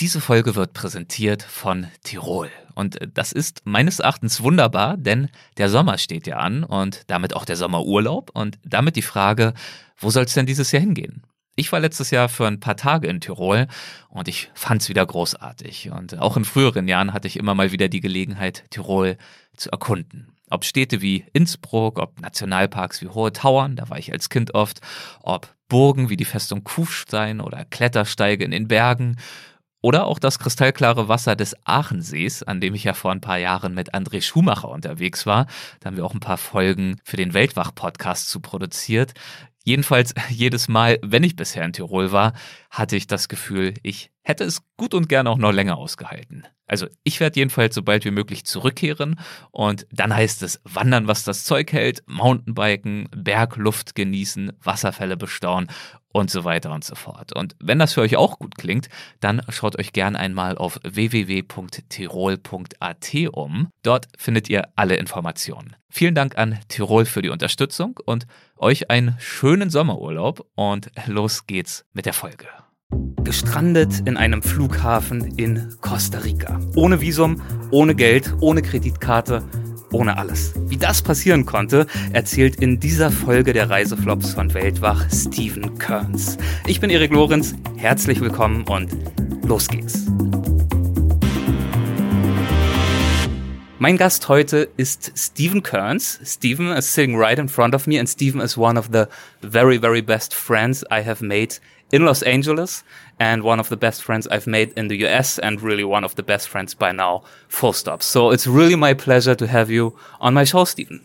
Diese Folge wird präsentiert von Tirol. Und das ist meines Erachtens wunderbar, denn der Sommer steht ja an und damit auch der Sommerurlaub und damit die Frage, wo soll es denn dieses Jahr hingehen? Ich war letztes Jahr für ein paar Tage in Tirol und ich fand es wieder großartig. Und auch in früheren Jahren hatte ich immer mal wieder die Gelegenheit, Tirol zu erkunden. Ob Städte wie Innsbruck, ob Nationalparks wie Hohe Tauern, da war ich als Kind oft, ob Burgen wie die Festung Kufstein oder Klettersteige in den Bergen oder auch das kristallklare Wasser des Aachensees, an dem ich ja vor ein paar Jahren mit André Schumacher unterwegs war. Da haben wir auch ein paar Folgen für den Weltwach-Podcast zu produziert. Jedenfalls jedes Mal, wenn ich bisher in Tirol war, hatte ich das Gefühl, ich hätte es gut und gern auch noch länger ausgehalten. Also ich werde jedenfalls so bald wie möglich zurückkehren und dann heißt es wandern, was das Zeug hält, Mountainbiken, Bergluft genießen, Wasserfälle bestaunen und so weiter und so fort. Und wenn das für euch auch gut klingt, dann schaut euch gern einmal auf www.tirol.at um. Dort findet ihr alle Informationen. Vielen Dank an Tirol für die Unterstützung und euch einen schönen Sommerurlaub und los geht's mit der Folge. Gestrandet in einem Flughafen in Costa Rica. Ohne Visum, ohne Geld, ohne Kreditkarte, ohne alles. Wie das passieren konnte, erzählt in dieser Folge der Reiseflops von Weltwach Steven Kearns. Ich bin Erik Lorenz, herzlich willkommen und los geht's. Mein Gast heute ist Stephen Kearns. Stephen is sitting right in front of me, and Stephen is one of the very, very best friends I have made in Los Angeles and one of the best friends I've made in the US and really one of the best friends by now, full stop. So it's really my pleasure to have you on my show, Steven.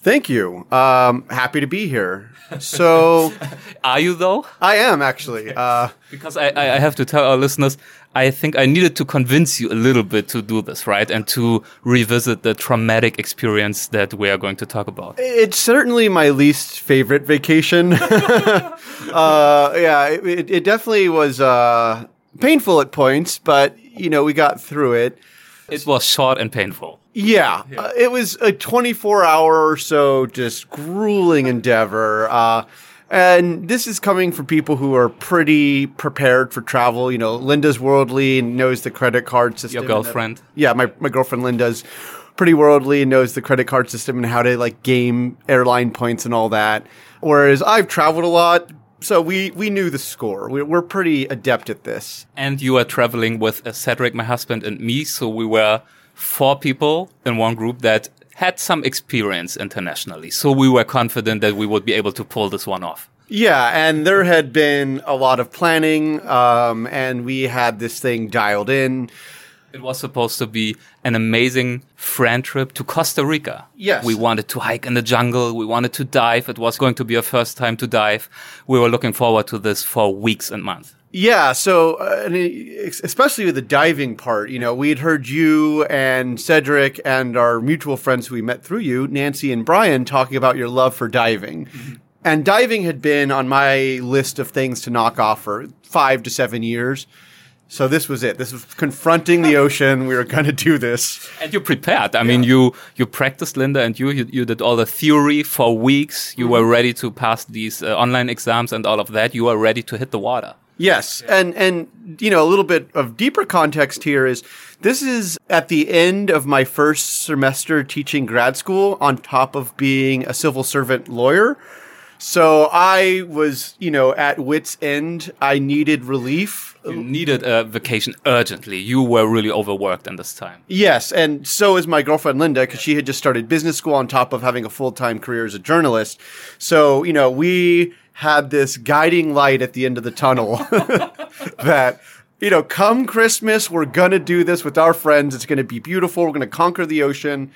Thank you. Um, happy to be here. So, are you though? I am actually. Uh, because I, I have to tell our listeners, I think I needed to convince you a little bit to do this, right? And to revisit the traumatic experience that we are going to talk about. It's certainly my least favorite vacation. uh, yeah, it, it, definitely was uh, painful at points, but you know we got through it. It was short and painful. Yeah, yeah. Uh, it was a 24 hour or so just grueling endeavor. And this is coming from people who are pretty prepared for travel. You know, Linda's worldly and knows the credit card system. Your girlfriend? yeah, my, my girlfriend Linda's pretty worldly and knows the credit card system and how to like game airline points and all that. Whereas I've traveled a lot, so we we knew the score. We, are pretty adept at this. And you were traveling with uh, Cedric, my husband, and me. So we were four people in one group that had some experience internationally. So we were confident that we would be able to pull this one off. Yeah, and there had been a lot of planning, um, and we had this thing dialed in. It was supposed to be an amazing friend trip to Costa Rica. Yes. We wanted to hike in the jungle. We wanted to dive. It was going to be our first time to dive. We were looking forward to this for weeks and months. Yeah, so uh, especially with the diving part, you know, we had heard you and Cedric and our mutual friends who we met through you, Nancy and Brian, talking about your love for diving. Mm-hmm. And diving had been on my list of things to knock off for five to seven years. So this was it. This was confronting the ocean. We were going to do this. And you prepared. I yeah. mean, you you practiced, Linda, and you, you, you did all the theory for weeks. You mm -hmm. were ready to pass these uh, online exams and all of that. You were ready to hit the water. Yes, and and you know a little bit of deeper context here is this is at the end of my first semester teaching grad school on top of being a civil servant lawyer. So I was, you know, at wit's end. I needed relief. You needed a vacation urgently. You were really overworked in this time. Yes, and so is my girlfriend Linda because she had just started business school on top of having a full time career as a journalist. So you know, we had this guiding light at the end of the tunnel that you know, come Christmas, we're gonna do this with our friends. It's gonna be beautiful. We're gonna conquer the ocean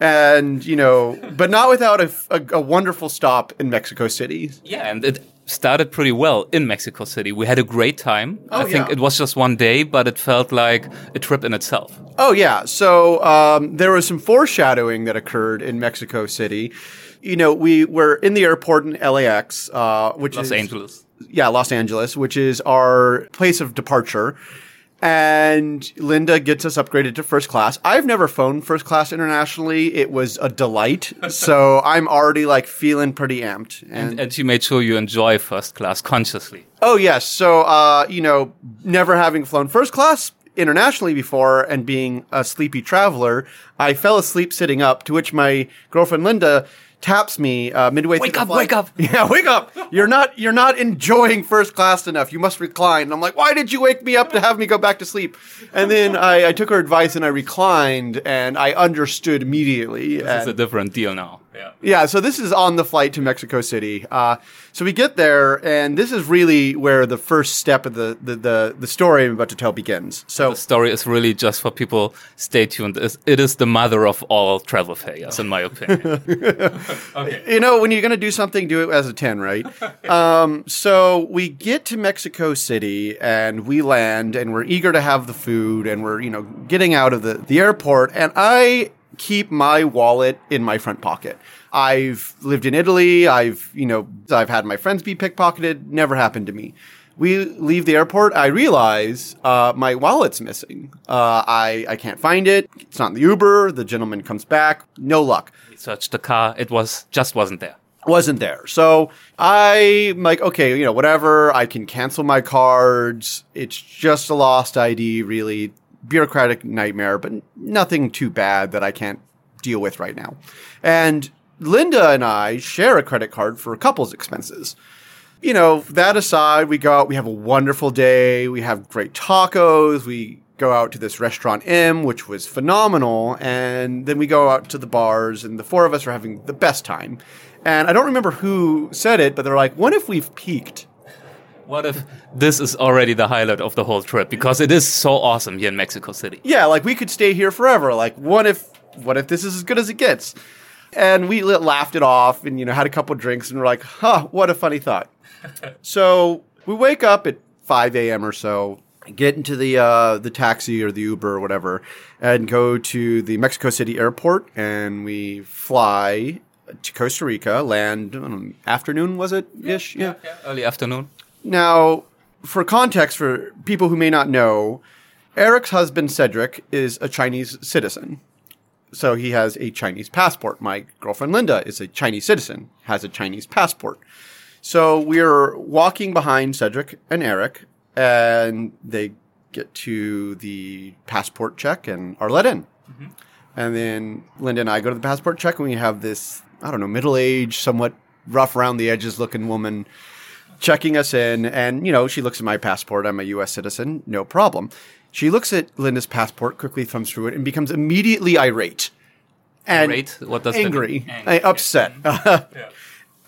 and you know, but not without a, a, a, wonderful stop in Mexico City. Yeah, and it started pretty well in Mexico City. We had a great time. Oh, I think yeah. it was just one day, but it felt like a trip in itself. Oh yeah, so um, there was some foreshadowing that occurred in Mexico City. You know, we were in the airport in LAX, uh, which Los is Los Angeles. Yeah, Los Angeles, which is our place of departure and Linda gets us upgraded to first class. I've never flown first class internationally. It was a delight. so I'm already like feeling pretty amped. And, and she made sure you enjoy first class consciously. Oh yes. So uh, you know, never having flown first class internationally before and being a sleepy traveler, I fell asleep sitting up. To which my girlfriend Linda taps me uh, midway wake through up, the flight. Wake up! Yeah, wake up! You're not you're not enjoying first class enough. You must recline. And I'm like, why did you wake me up to have me go back to sleep? And then I, I took her advice and I reclined and I understood immediately. This and, is a different deal now. Yeah. Yeah, so this is on the flight to Mexico City. Uh, so we get there, and this is really where the first step of the, the, the, the story I'm about to tell begins. So the story is really just for people. Stay tuned. It is the mother of all travel failures, in my opinion. okay. You know, when you're going to do something, do it as a 10, right? um, so we get to Mexico City, and we land, and we're eager to have the food, and we're, you know, getting out of the, the airport, and I keep my wallet in my front pocket. I've lived in Italy. I've, you know, I've had my friends be pickpocketed. Never happened to me. We leave the airport. I realize uh, my wallet's missing. Uh, I I can't find it. It's not in the Uber. The gentleman comes back. No luck. We searched the car. It was just wasn't there. Wasn't there. So I'm like, okay, you know, whatever. I can cancel my cards. It's just a lost ID, really bureaucratic nightmare, but nothing too bad that I can't deal with right now. And Linda and I share a credit card for a couples expenses. You know, that aside, we go out, we have a wonderful day, we have great tacos, we go out to this restaurant M, which was phenomenal, and then we go out to the bars, and the four of us are having the best time. And I don't remember who said it, but they're like, what if we've peaked? What if this is already the highlight of the whole trip because it is so awesome here in Mexico City? Yeah, like we could stay here forever. Like, what if, what if this is as good as it gets? And we laughed it off, and you know, had a couple drinks, and we're like, "Huh, what a funny thought." so we wake up at 5 a.m. or so, get into the uh, the taxi or the Uber or whatever, and go to the Mexico City airport, and we fly to Costa Rica. Land know, afternoon was it ish? Yeah. yeah, yeah, early afternoon. Now, for context, for people who may not know, Erik's husband Cedric is a Chinese citizen. So he has a Chinese passport. My girlfriend Linda is a Chinese citizen, has a Chinese passport. So we're walking behind Cedric and Erik, and they get to the passport check and are let in. Mm-hmm. And then Linda and I go to the passport check, and we have this, I don't know, middle aged, somewhat rough around the edges looking woman checking us in. And, you know, she looks at my passport. I'm a U.S. citizen. No problem. She looks at Linda's passport, quickly thumbs through it, and becomes immediately irate. And irate? What does angry, that mean? Uh, upset, yeah.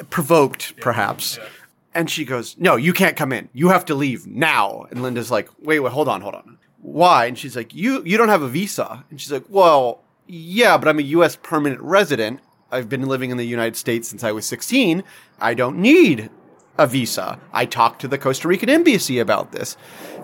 provoked, yeah. perhaps. Yeah. And she goes, "No, you can't come in. You have to leave now." And Linda's like, "Wait, wait, hold on, hold on. Why?" And she's like, "You you don't have a visa." And she's like, "Well, yeah, but I'm a U.S. permanent resident. I've been living in the United States since I was 16. I don't need a visa. I talked to the Costa Rican embassy about this.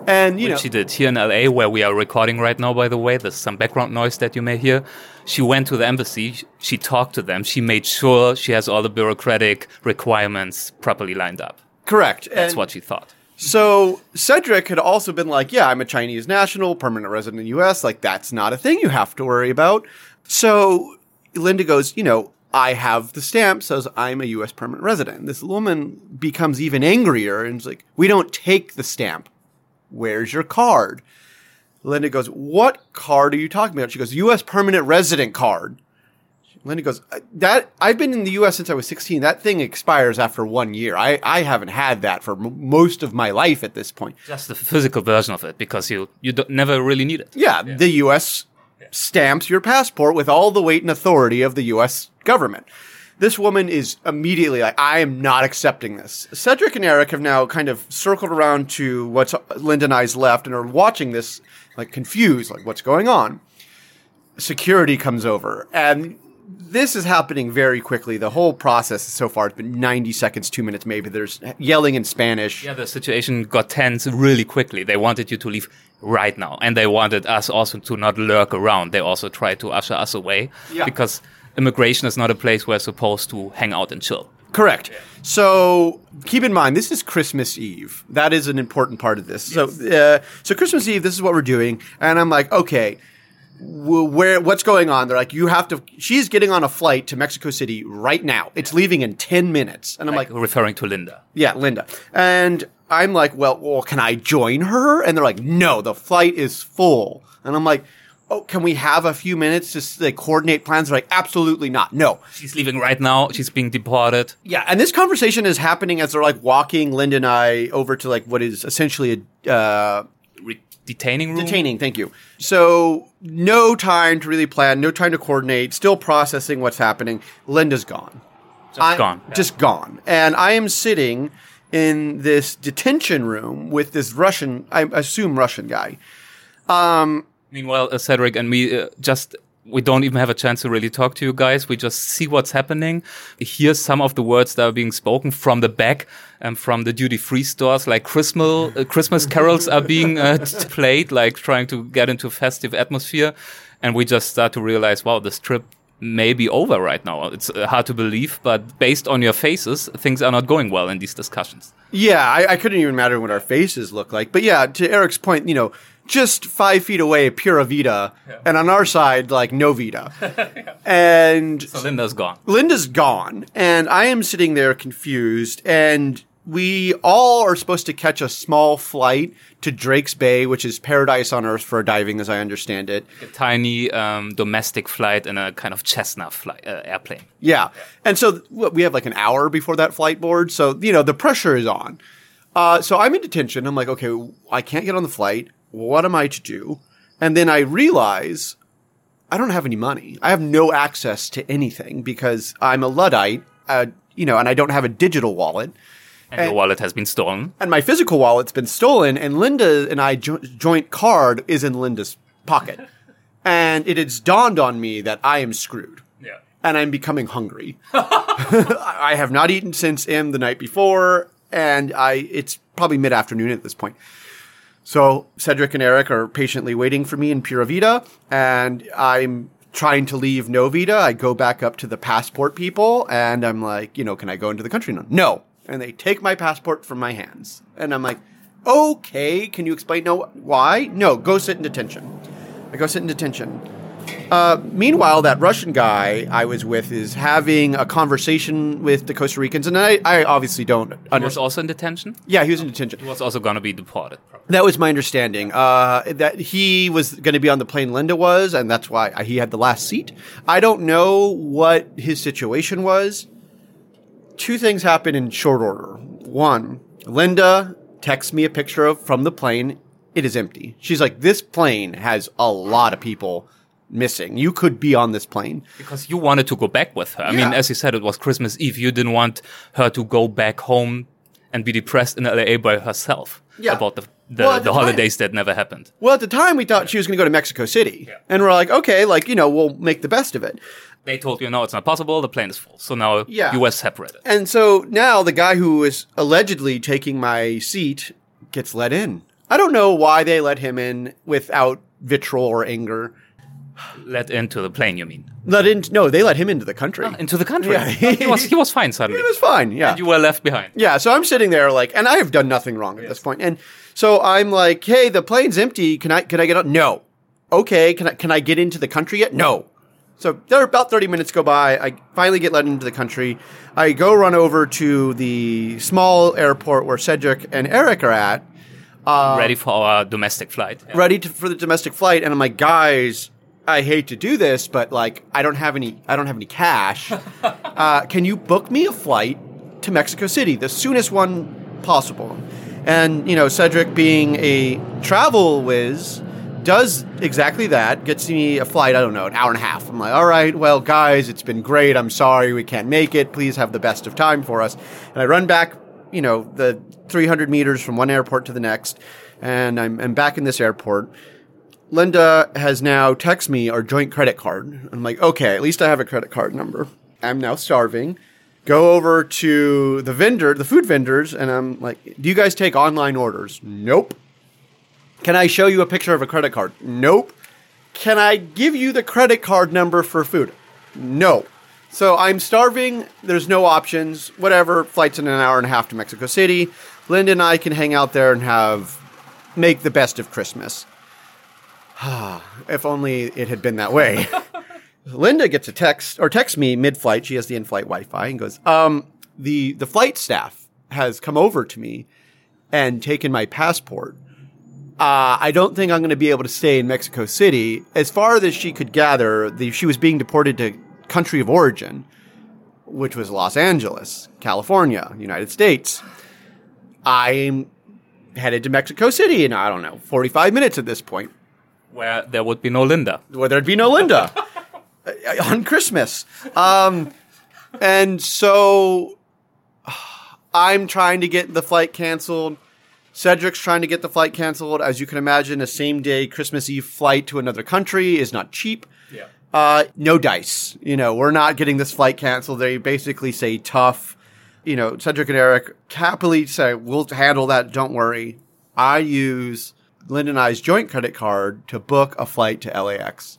And you Which know, she did here in LA, where we are recording right now. By the way, there's some background noise that you may hear. She went to the embassy. She talked to them. She made sure she has all the bureaucratic requirements properly lined up. Correct. That's and what she thought. So Cedric had also been like, "Yeah, I'm a Chinese national, permanent resident in the U.S. Like that's not a thing you have to worry about." So Linda goes, "You know, I have the stamp says I'm a U.S. permanent resident. This woman becomes even angrier and is like, "We don't take the stamp. Where's your card?" Linda goes, "What card are you talking about?" She goes, "U.S. permanent resident card." Linda goes, uh, "That I've been in the U.S. since I was 16. That thing expires after one year. I, I haven't had that for m- most of my life at this point. Just the physical version of it because you you never really need it. Yeah, yeah. the U.S. Stamps your passport with all the weight and authority of the U.S government. This woman is immediately like, I am not accepting this. Cedric and Erik have now kind of circled around to what's Linda and I's left and are watching this, like confused, like what's going on. Security comes over and this is happening very quickly. The whole process so far has been 90 seconds, two minutes maybe. There's yelling in Spanish. Yeah, the situation got tense really quickly. They wanted you to leave right now. And they wanted us also to not lurk around. They also tried to usher us away yeah. because immigration is not a place where we're supposed to hang out and chill. Correct. So keep in mind, this is Christmas Eve. That is an important part of this. So, uh, so Christmas Eve, this is what we're doing, and I'm like, okay, where what's going on? They're like, you have to. She's getting on a flight to Mexico City right now. It's leaving in ten minutes, and I'm like, referring to Linda. yeah, Linda. And I'm like, well, well, can I join her? And they're like, no, the flight is full. And I'm like, oh, can we have a few minutes to like, coordinate plans? They're like, absolutely not. No. She's leaving right now. She's being deported. Yeah, and this conversation is happening as they're like walking Linda and I over to like what is essentially a uh, detaining room. detaining. Thank you. So no time to really plan, no time to coordinate. Still processing what's happening. Linda's gone. Just I'm gone. Just gone. And I am sitting in this detention room with this Russian, I assume Russian guy. Meanwhile, uh, Cedric and me uh, just we don't even have a chance to really talk to you guys. We just see what's happening. Hear some of the words that are being spoken from the back and from the duty free stores, like Christmas uh, Christmas carols are being uh, played, like trying to get into a festive atmosphere. And we just start to realize, wow, this trip may be over right now. It's uh, hard to believe, but based on your faces, things are not going well in these discussions. Yeah, I, I couldn't even imagine what our faces look like. But yeah, to Erik's point, you know, just five feet away, Pura Vida, and on our side, like no Vida. And So Linda's gone. Linda's gone, and I am sitting there confused. And we all are supposed to catch a small flight to Drake's Bay, which is paradise on earth for diving, as I understand it. A tiny um, domestic flight and a kind of Cessna flight, uh, airplane. Yeah. And so th- we have like an hour before that flight board. So, you know, the pressure is on. Uh, so I'm in detention. I'm like, okay, I can't get on the flight. What am I to do? And then I realize I don't have any money. I have no access to anything because I'm a Luddite, uh, you know, and I don't have a digital wallet. And your wallet has been stolen. And my physical wallet's been stolen, and Linda and I jo- joint card is in Linda's pocket. and it has dawned on me that I am screwed Yeah. and I'm becoming hungry. I have not eaten since M the night before, and I it's probably mid afternoon at this point. So Cedric and Erik are patiently waiting for me in Pura Vida, and I'm trying to leave no Vida. I go back up to the passport people, and I'm like, you know, can I go into the country now? No. And they take my passport from my hands, and I'm like, okay, can you explain? No, why? No, go sit in detention. I go sit in detention. Uh, meanwhile, that Russian guy I was with is having a conversation with the Costa Ricans, and I, I obviously don't He was also in detention. Yeah, he was in detention. He was also going to be deported. probably. That was my understanding. Uh, that he was going to be on the plane Linda was, and that's why he had the last seat. I don't know what his situation was. Two things happened in short order. One, Linda texts me a picture of from the plane. It is empty. She's like, "This plane has a lot of people missing. You could be on this plane." Because you wanted to go back with her. I mean, as you said, it was Christmas Eve. You didn't want her to go back home and be depressed in LA by herself Yeah. about the the, Well, the the holidays that never happened. Well, at the time, we thought she was going to go to Mexico City, Yeah. and we're like, "Okay, like you know, we'll make the best of it." They told you, no, it's not possible. The plane is full. So now Yeah. you were separated. And so now the guy who is allegedly taking my seat gets let in. I don't know why they let him in without vitriol or anger. Let into the plane, you mean? Let in? No, they let him into the country. Ah, into the country. Yeah. he was he was fine suddenly. He was fine. Yeah. And you were left behind. Yeah, so I'm sitting there like, and I have done nothing wrong at this point. And so I'm like, hey, the plane's empty. Can I can I get on? No. Okay. Can I can I get into the country yet? No. So there about 30 minutes go by. I finally get let into the country. I go run over to the small airport where Cedric and Erik are at, uh, Ready for our domestic flight. ready to, for the domestic flight. And I'm like, guys, I hate to do this, but like, I don't have any, I don't have any cash. uh, can you book me a flight to Mexico City, the soonest one possible? And you know, Cedric, being a travel whiz, does exactly that. Gets me a flight. I don't know, an hour and a half. I'm like, all right, well, guys, it's been great. I'm sorry we can't make it. Please have the best of time for us. And I run back, you know, the 300 meters from one airport to the next, and I'm, I'm back in this airport. Linda has now texted me our joint credit card. I'm like, okay, at least I have a credit card number. I'm now starving. Go over to the vendor, the food vendors, and I'm like, do you guys take online orders? Nope. Can I show you a picture of a credit card? Nope. Can I give you the credit card number for food? No. So I'm starving. There's no options. Whatever. Flight's in an hour and a half to Mexico City. Linda and I can hang out there and have make the best of Christmas. if only it had been that way. Linda gets a text or texts me mid-flight. She has the in-flight Wi-Fi and goes, "Um, the the flight staff has come over to me and taken my passport. Uh, I don't think I'm going to be able to stay in Mexico City. As far as she could gather, the, she was being deported to country of origin, which was Los Angeles, California, United States. I'm headed to Mexico City in, I don't know, 45 minutes at this point, Where there would be no Linda. where there'd be no Linda uh, on Christmas. Um, and so I'm trying to get the flight canceled. Cedric's trying to get the flight canceled. As you can imagine, a same day Christmas Eve flight to another country is not cheap. Yeah. Uh, no dice. You know, we're not getting this flight canceled. They basically say tough. You know, Cedric and Erik happily say, we'll handle that. Don't worry. I use Linda and I's joint credit card to book a flight to LAX.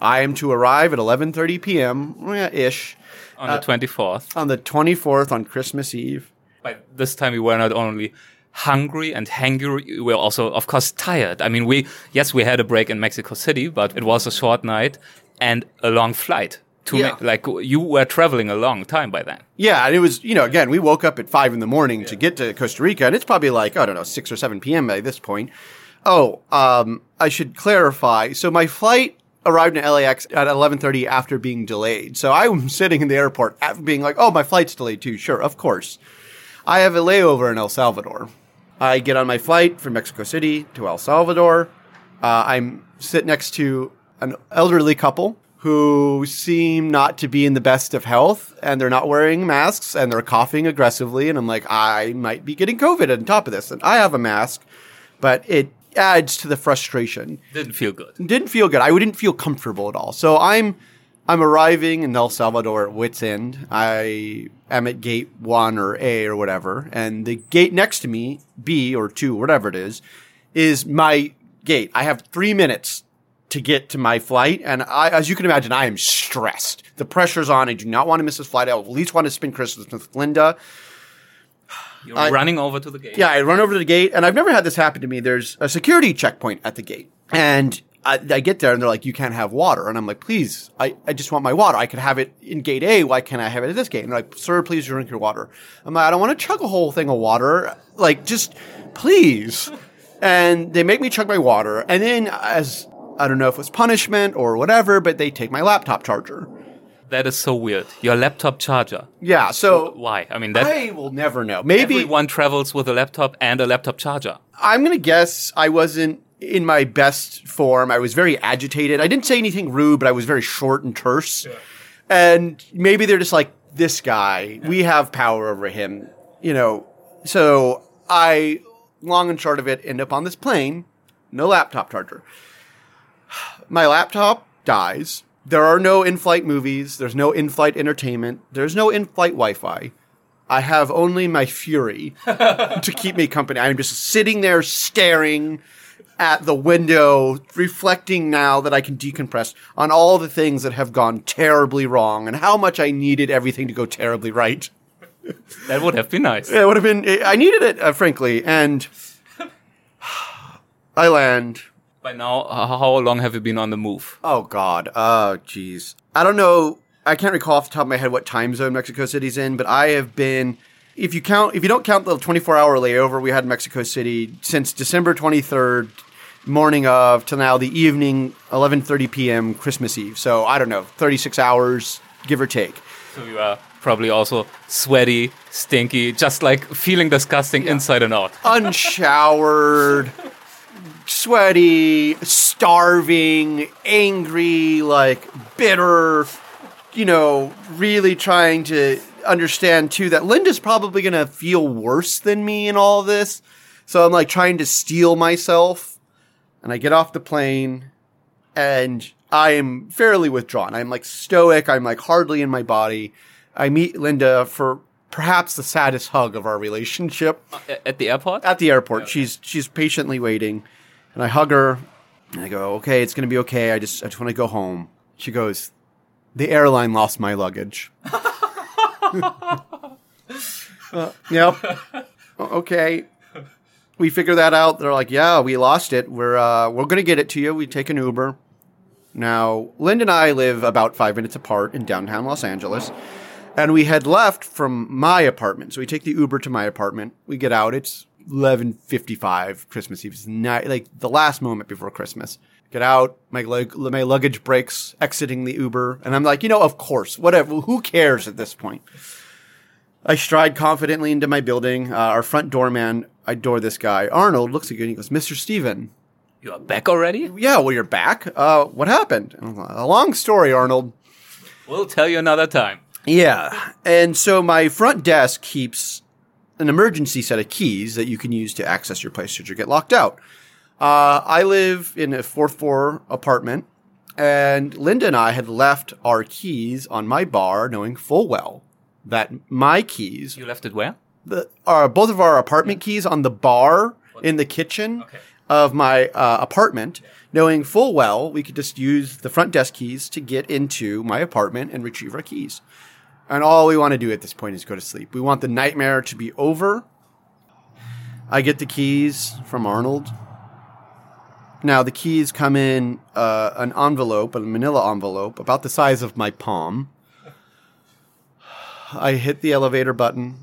I am to arrive at 11:30 p.m. eh, ish On the 24th. on the 24th on Christmas Eve. By this time, we were not only hungry and hangry, we were also, of course, tired. I mean, we, yes, we had a break in Mexico City, but it was a short night and a long flight. To Yeah. like, you were traveling a long time by then. Yeah, and it was, you know, again, we woke up at five in the morning to get to Costa Rica, and it's probably like, I don't know, 6 or 7 p.m. by this point. Oh, um, I should clarify. So my flight arrived in LAX at 11:30 after being delayed. So I'm sitting in the airport being like, "Oh, my flight's delayed too." Sure, of course. I have a layover in El Salvador. I get on my flight from Mexico City to El Salvador. Uh, I'm sit next to an elderly couple who seem not to be in the best of health, and they're not wearing masks, and they're coughing aggressively. And I'm like, I might be getting COVID on top of this, and I have a mask, but it adds to the frustration Didn't feel good. didn't feel good. I didn't feel comfortable at all. So I'm I'm arriving in El Salvador at wits end. I am at gate one or A or whatever, and the gate next to me, B or two, whatever it is, is my gate. I have three minutes to get to my flight, and I, as you can imagine, I am stressed. The pressure's on. I do not want to miss this flight. I at least want to spend Christmas with Linda. You're I- running over to the gate. Yeah, I run over to the gate, and I've never had this happen to me. There's a security checkpoint at the gate, and I, I get there, and they're like, "You can't have water," and I'm like, "Please, I, I just want my water. I could have it in gate A. Why can't I have it at this gate?" And they're like, "Sir, please drink your water." I'm like, "I don't want to chug a whole thing of water. Like, just please." And they make me chug my water, and then as I don't know if it was punishment or whatever, but they take my laptop charger. That is so weird. Your laptop charger. Yeah, so Why? I mean, that I will never know. Maybe one travels with a laptop and a laptop charger. I'm going to guess I wasn't in my best form. I was very agitated. I didn't say anything rude, but I was very short and terse. And maybe they're just like, this guy, we have power over him, you know. So I, long and short of it, end up on this plane, no laptop charger. My laptop dies. There are no in flight movies. There's no in flight entertainment. There's no in flight Wi Fi. I have only my fury to keep me company. I'm just sitting there staring at the window, reflecting now that I can decompress on all the things that have gone terribly wrong and how much I needed everything to go terribly right. That would have been nice. It would have been, I needed it, uh, frankly. And I land. By now, how long have you been on the move? Oh, God. Oh, jeez. I don't know. I can't recall off the top of my head what time zone Mexico City's in, but I have been. If you count, if you don't count the 24 hour layover we had in Mexico City since December 23rd, morning of to now the evening 11:30 p.m. Christmas Eve. So I don't know, 36 hours give or take. So you are probably also sweaty, stinky, just like feeling disgusting inside and out. Unshowered, sweaty, starving, angry, like bitter, you know, really trying to understand too that Linda's probably going to feel worse than me in all this. So I'm like trying to steel myself and I get off the plane and I am fairly withdrawn. I'm like stoic. I'm like hardly in my body. I meet Linda for perhaps the saddest hug of our relationship uh, At the airport? at the airport. She's she's patiently waiting, and I hug her, and I go, "Okay, it's gonna be okay. I just I just want to go home." She goes, the airline lost my luggage. Uh, yep. Okay. We figure that out. They're like, yeah, we lost it. We're uh, we're gonna get it to you. We take an Uber. Now, Linda and I live about five minutes apart in downtown Los Angeles, and we had left from my apartment. So we take the Uber to my apartment. We get out. It's eleven fifty-five Christmas Eve. It's night, like the last moment before Christmas. Get out. My lug- my luggage breaks exiting the Uber, and I'm like, you know, of course, whatever. Who cares at this point? I stride confidently into my building. Uh, our front doorman, I door this guy. Arnold looks at me and he goes, Mr. Steven. You are back already? Yeah, well, you're back. Uh, what happened? Like, A long story, Arnold. We'll tell you another time. Yeah. And so my front desk keeps an emergency set of keys that you can use to access your place should you get locked out. Uh, I live in a fourth floor apartment, and Linda and I had left our keys on my bar, knowing full well that my keys You left it where? the are both of our apartment keys on the bar in the kitchen Okay. of my uh, apartment, knowing full well we could just use the front desk keys to get into my apartment and retrieve our keys. And all we want to do at this point is go to sleep. We want the nightmare to be over. I get the keys from Arnold. Now the keys come in uh, an envelope, a manila envelope, about the size of my palm. I hit the elevator button.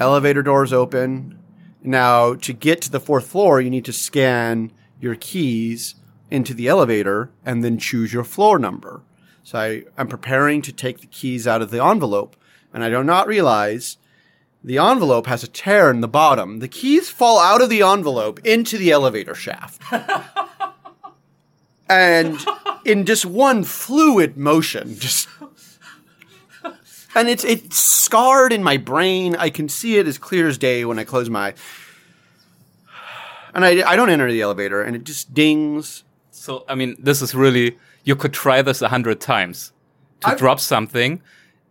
Elevator doors open. Now, to get to the fourth floor, you need to scan your keys into the elevator and then choose your floor number. So I, I'm preparing to take the keys out of the envelope, and I do not realize the envelope has a tear in the bottom. The keys fall out of the envelope into the elevator shaft. and in just one fluid motion, just and it's it's scarred in my brain. I can see it as clear as day when I close my eye. And I, I don't enter the elevator, and it just dings. So, I mean, this is really, you could try this a hundred times to I've- drop something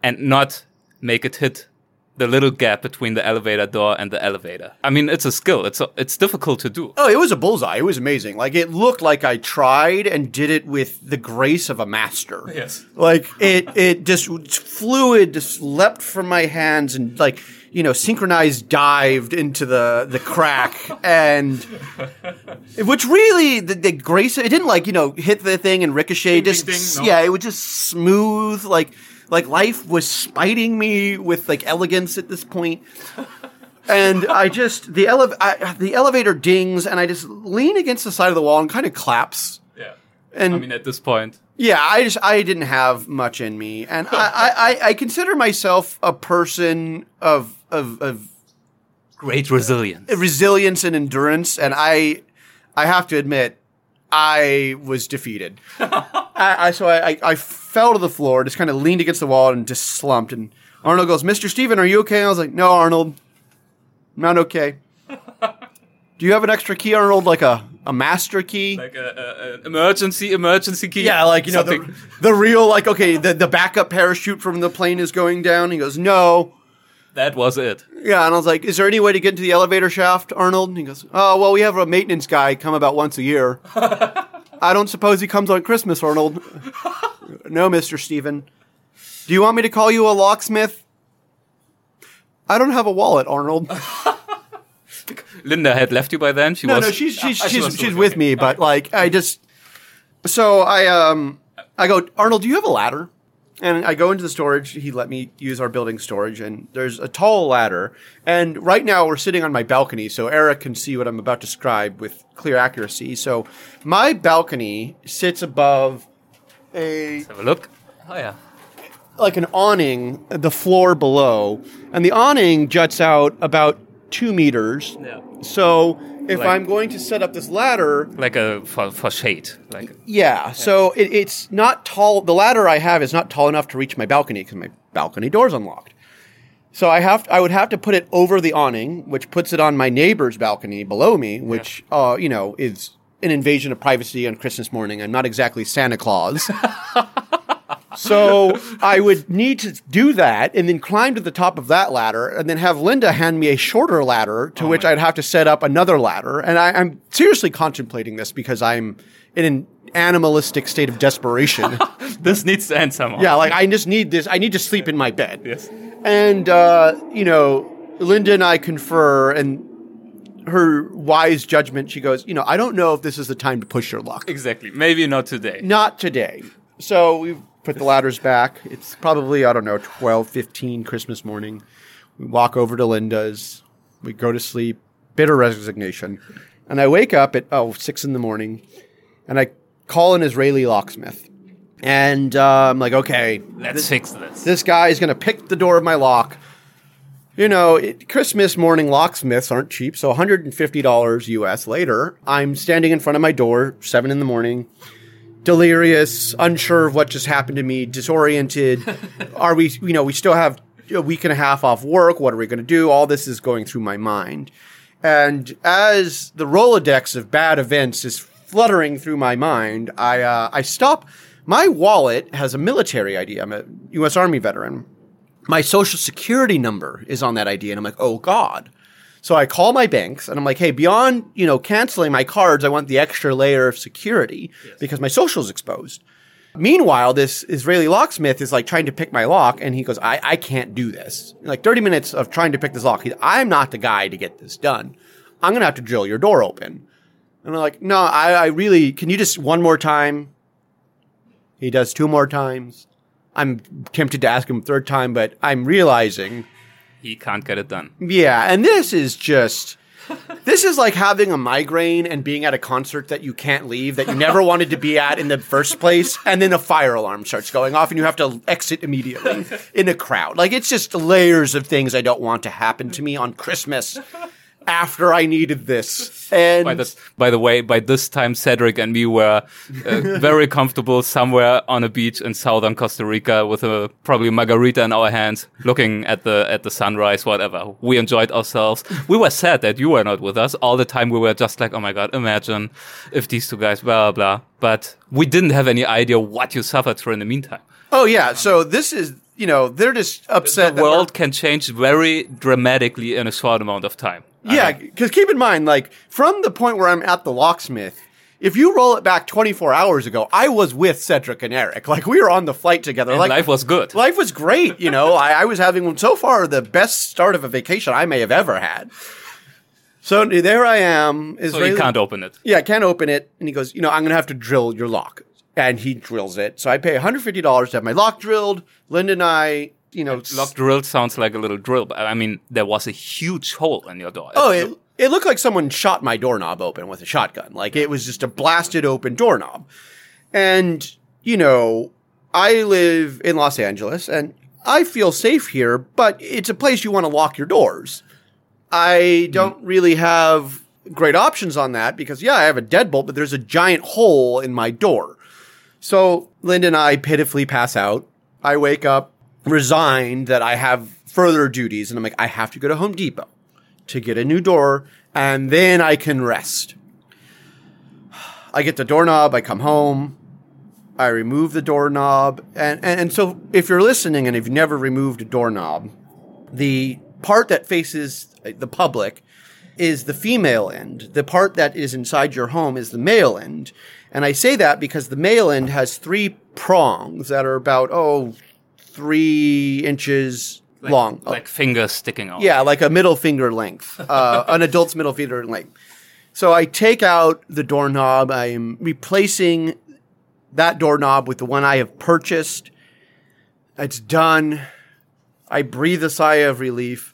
and not make it hit the little gap between the elevator door and the elevator. I mean, it's a skill. It's, a, it's difficult to do. Oh, it was a bullseye. It was amazing. Like it looked like I tried and did it with the grace of a master. Yes. Like it, it just fluid just leapt from my hands and like you know synchronized dived into the the crack and which really the, the grace it didn't like you know hit the thing and ricochet Ding, just ding, ding, no. yeah it was just smooth like like life was spiting me with like elegance at this point. and I just the ele- I, the elevator dings and I just lean against the side of the wall and kind of claps Yeah. and I mean, at this point, yeah, I just I didn't have much in me, and I, I, I consider myself a person of of of great resilience. resilience and endurance, and I I have to admit I was defeated. I, I so I, I I fell to the floor, just kind of leaned against the wall and just slumped. And Arnold goes, "Mr. Steven, are you okay?" And I was like, "No, Arnold, I'm not okay." Do you have an extra key, Arnold? Like a a master key? Like a, a, an emergency, emergency key. Yeah, like you know the, the real like okay the the backup parachute from the plane is going down. He goes no. That was it. Yeah, and I was like, is there any way to get into the elevator shaft, Arnold? And he goes, oh well, we have a maintenance guy come about once a year. I don't suppose he comes on Christmas, Arnold. no, Mister Steven. Do you want me to call you a locksmith? I don't have a wallet, Arnold. Linda had left you by then. She No, was. no, she's she's Ah, she she's, she's with okay. me, but like I just so I um I go Arnold, do you have a ladder? And I go into the storage. He let me use our building storage, and there's a tall ladder. And right now we're sitting on my balcony, so Erik can see what I'm about to describe with clear accuracy. So my balcony sits above a Let's Have a look. Oh yeah. like an awning, the floor below, and the awning juts out about two meters. Yeah. So if Like- I'm going to set up this ladder, Like a for, for shade. Like Yeah, so it, it's not tall. The ladder I have is not tall enough to reach my balcony because my balcony door's unlocked. So I have I would have to put it over the awning, which puts it on my neighbor's balcony below me, which uh, you know is an invasion of privacy on Christmas morning. I'm not exactly Santa Claus. So I would need to do that and then climb to the top of that ladder and then have Linda hand me a shorter ladder to which I'd have to set up another ladder. And I, I'm seriously contemplating this because I'm in an animalistic state of desperation. This needs to end somehow. yeah, like I just need this. I need to sleep in my bed. Yes. And, uh, you know, Linda and I confer, and her wise judgment, she goes, you know, I don't know if this is the time to push your luck. Exactly. Maybe not today. Not today. So we put the ladders back. It's probably, I don't know, 12, 15 Christmas morning. We walk over to Linda's. We go to sleep, bitter resignation. And I wake up at, oh, six in the morning, and I call an Israeli locksmith. And uh, I'm like, okay, Let's fix this. this guy is going to pick the door of my lock. You know, it, Christmas morning locksmiths aren't cheap, so $150 US later, I'm standing in front of my door, 7 in the morning, delirious, unsure of what just happened to me, disoriented. are we, you know, we still have a week and a half off work. What are we going to do? All this is going through my mind. And as the Rolodex of bad events is fluttering through my mind, I, uh, I stop. My wallet has a military ID. I'm a U.S. Army veteran. My social security number is on that ID. And I'm like, oh God. So I call my banks and I'm like, hey, beyond, you know, canceling my cards, I want the extra layer of security because my social is exposed. Meanwhile, this Israeli locksmith is like trying to pick my lock and he goes, I, I can't do this. Like 30 minutes of trying to pick this lock. He, I'm not the guy to get this done. I'm going to have to drill your door open. And I'm like, no, I, I really, can you just one more time? He does two more times. I'm tempted to ask him a third time, but I'm realizing He can't get it done. yeah, and this is just this is like having a migraine and being at a concert that you can't leave that you never wanted to be at in the first place and then a fire alarm starts going off and you have to exit immediately in a crowd. Like it's just layers of things I don't want to happen to me on Christmas after I needed this. And By the, by the way, by this time, Cedric and me were uh, very comfortable somewhere on a beach in southern Costa Rica with a probably margarita in our hands, looking at the at the sunrise. Whatever, we enjoyed ourselves. We were sad that you were not with us all the time. We were just like, oh my god, imagine if these two guys, blah blah. blah. But we didn't have any idea what you suffered through in the meantime. oh yeah, so this is you know they're just upset. The world can change very dramatically in a short amount of time. Yeah, because keep in mind, like from the point where I'm at the locksmith, if you roll it back 24 hours ago, I was with Cedric and Erik. Like we were on the flight together. and like life was good. life was great. You know, I, I was having so far the best start of a vacation I may have ever had. So there I am. so Israeli, you can't open it. yeah, I can't open it. And he goes, you know, I'm going to have to drill your lock. And he drills it. So I pay $150 to have my lock drilled. Linda and I, you know, Lock drill sounds like a little drill, but I mean, there was a huge hole in your door. Oh, it, it looked like someone shot my doorknob open with a shotgun. Like it was just a blasted open doorknob. And, you know, I live in Los Angeles and I feel safe here, but it's a place you want to lock your doors. I don't hmm. really have great options on that because, yeah, I have a deadbolt, but there's a giant hole in my door. So Linda and I pitifully pass out. I wake up resigned that I have further duties, and I'm like, I have to go to Home Depot to get a new door, and then I can rest. I get the doorknob, I come home, I remove the doorknob, and, and, and so if you're listening and you've never removed a doorknob, the part that faces uh, the public is the female end. The part that is inside your home is the male end. And I say that because the male end has three prongs that are about, oh, three inches long. like fingers sticking out. Yeah, like a middle finger length, uh, an adult's middle finger length. So I take out the doorknob. I am replacing that doorknob with the one I have purchased. It's done. I breathe a sigh of relief.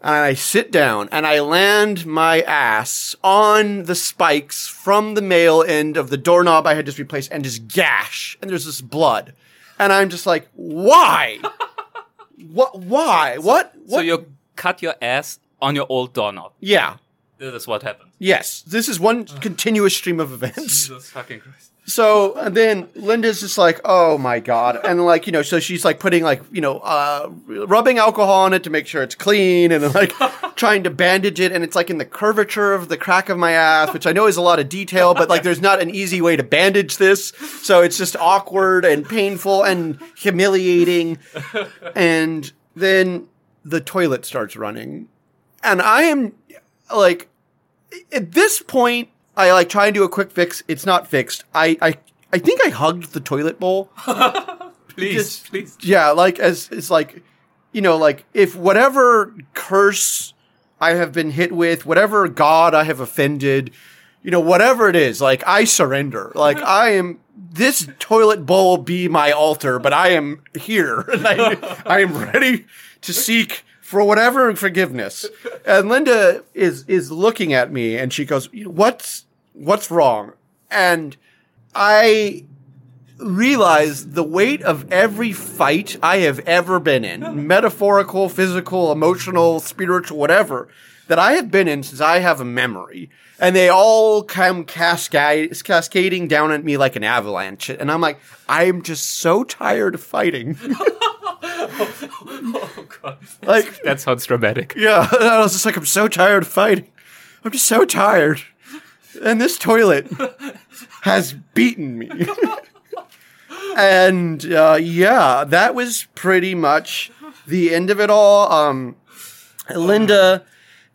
And I sit down and I land my ass on the spikes from the male end of the doorknob I had just replaced and just gash. And there's this blood. And I'm just like, why? what? Why? What? So you cut your ass on your old doorknob. Yeah. This is what happened. Yes, this is one continuous stream of events. Jesus fucking Christ. So and then Linda's just like, oh my god, and like you know, so she's like putting like you know, uh, rubbing alcohol on it to make sure it's clean, and then like trying to bandage it, and it's like in the curvature of the crack of my ass, which I know is a lot of detail, but like there's not an easy way to bandage this, so it's just awkward and painful and humiliating, and then the toilet starts running, and I am like, at this point. I like try and do a quick fix. It's not fixed. I, I, I think I hugged the toilet bowl. Please, Just- please. Yeah, like as it's like, you know, like if whatever curse I have been hit with, whatever god I have offended, you know, whatever it is, like I surrender. Like I am. This toilet bowl be my altar, but I am here and I, I am ready to seek for whatever forgiveness. And Linda is is looking at me and she goes, "What's what's wrong?" And I realize the weight of every fight I have ever been in, metaphorical, physical, emotional, spiritual, whatever, that I have been in since I have a memory. And they all come cascade, cascading down at me like an avalanche. And I'm like, I'm just so tired of fighting. Oh god. like, That sounds dramatic. yeah, I was just like, I'm so tired of fighting. I'm just so tired. And this toilet has beaten me. and uh, yeah, that was pretty much the end of it all. Um, Linda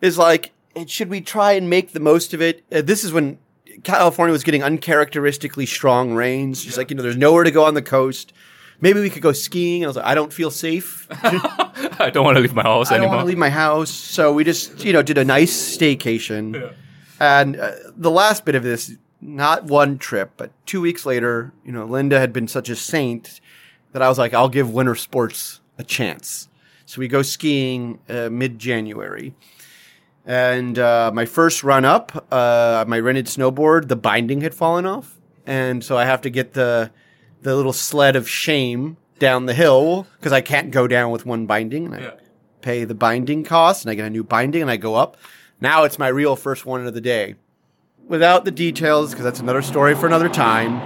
is like, should we try and make the most of it? Uh, this is when California was getting uncharacteristically strong rains. She's like, you know, there's nowhere to go on the coast. Maybe we could go skiing. I was like, I don't feel safe. I don't want to leave my house I don't anymore. want to leave my house. So we just, you know, did a nice staycation. And uh, the last bit of this, not one trip, but two weeks later, you know, Linda had been such a saint that I was like, I'll give winter sports a chance. So we go skiing uh, mid January. And uh, my first run up, uh, my rented snowboard, the binding had fallen off. And so I have to get the, the little sled of shame down the hill because I can't go down with one binding. And I Yeah. pay the binding cost and I get a new binding and I go up. Now it's my real first one of the day. Without the details, because that's another story for another time,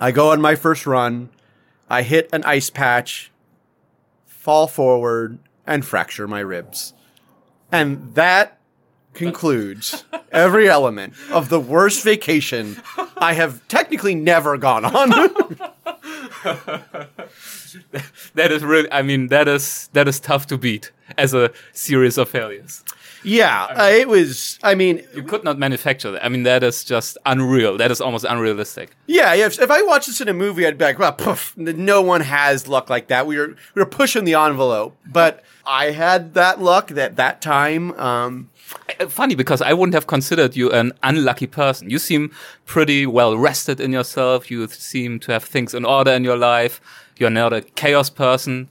I go on my first run. I hit an ice patch, fall forward, and fracture my ribs. And that concludes every element of the worst vacation I have technically never gone on. That is really. I mean, that is that is tough to beat as a series of failures. Yeah, uh, it was, I mean, You could not manufacture that. I mean, that is just unreal. That is almost unrealistic. Yeah, yeah. If, if I watched this in a movie, I'd be like, "Well, poof, no one has luck like that." We were we were pushing the envelope, but I had that luck that that time. Um, Uh, Funny because I wouldn't have considered you an unlucky person. You seem pretty well rested in yourself. You seem to have things in order in your life. You're not a chaos person.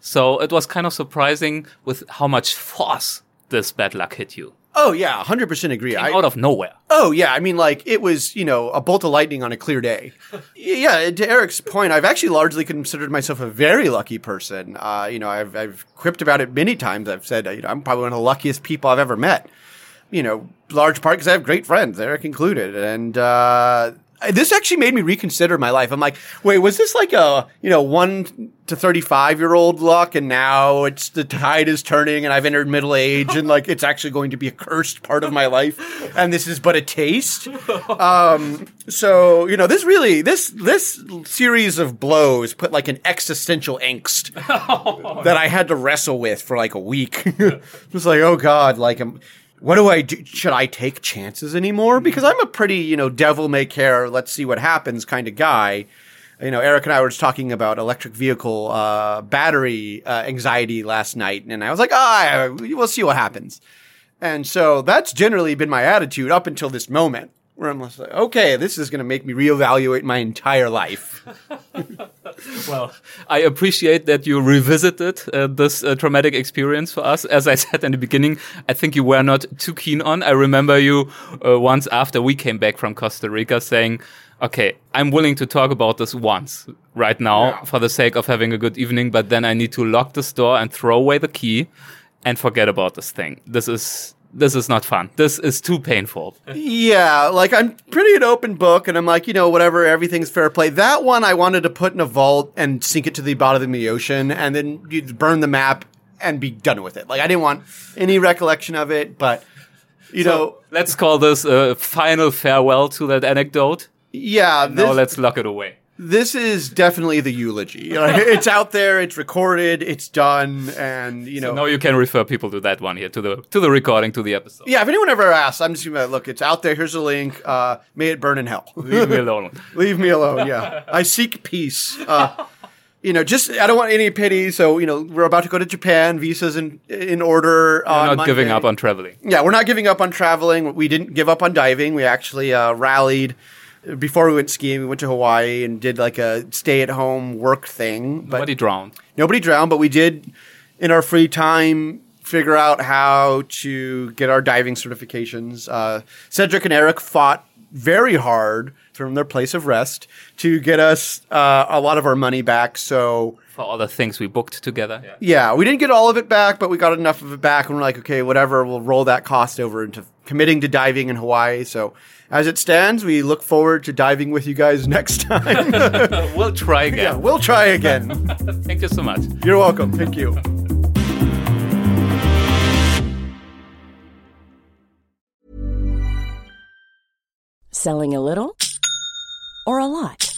So it was kind of surprising with how much force this bad luck hit you. oh yeah, hundred percent agree. I, Out of nowhere. oh yeah, I mean, like it was you know a bolt of lightning on a clear day. yeah, to Erik's point, I've actually largely considered myself a very lucky person. Uh, you know, I've I've quipped about it many times. I've said you know I'm probably one of the luckiest people I've ever met. you know, large part because I have great friends, Erik included. And uh, this actually made me reconsider my life. I'm like, wait, was this like a, you know, one to 35 year old luck and now it's the tide is turning and I've entered middle age and like it's actually going to be a cursed part of my life and this is but a taste. Um, so, you know, this really, this, this series of blows put like an existential angst that I had to wrestle with for like a week. it was like, oh God, like, um, what do I do? Should I take chances anymore? Because I'm a pretty, you know, devil may care, let's see what happens kind of guy. You know, Erik and I were just talking about electric vehicle uh, battery uh, anxiety last night, and I was like, ah, we'll see what happens. And so that's generally been my attitude up until this moment, where I'm just like, okay, this is going to make me reevaluate my entire life. Well, I appreciate that you revisited uh, this uh, traumatic experience for us. As I said in the beginning, I think you were not too keen on. I remember you uh, once after we came back from Costa Rica saying, okay, I'm willing to talk about this once right now Yeah. for the sake of having a good evening, but then I need to lock this door and throw away the key and forget about this thing. This is this is not fun. This is too painful. Yeah, like I'm pretty an open book, and I'm like, you know, whatever, everything's fair play. That one I wanted to put in a vault and sink it to the bottom of the ocean, and then you'd burn the map and be done with it. Like I didn't want any recollection of it, but you know, Let's call this a final farewell to that anecdote. yeah, Now let's lock it away. This is definitely the eulogy. It's out there, it's recorded, it's done, and you know, No, you can refer people to that one here, to the to the recording, to the episode. yeah. If anyone ever asks, I'm just gonna look. It's out there. Here's a link. Uh, may it burn in hell. Leave me alone. Leave me alone. Yeah, I seek peace. Uh, you know, just I don't want any pity. So you know, we're about to go to Japan. Visas in in order. On not giving up on traveling. Yeah, we're not giving up on traveling. We didn't give up on diving. We actually uh, rallied before we went skiing. We went to Hawaii and did like a stay at home work thing. But Nobody drowned. nobody drowned, but we did in our free time figure out how to get our diving certifications. Uh, Cedric and Erik fought very hard from their place of rest to get us uh, a lot of our money back. So For all the things we booked together. yeah, we didn't get all of it back, but we got enough of it back, and we're like, okay, whatever, we'll roll that cost over into committing to diving in Hawaii. So as it stands, we look forward to diving with you guys next time. we'll try again. yeah, we'll try again. Thank you so much. You're welcome. Thank you. Selling a little or a lot?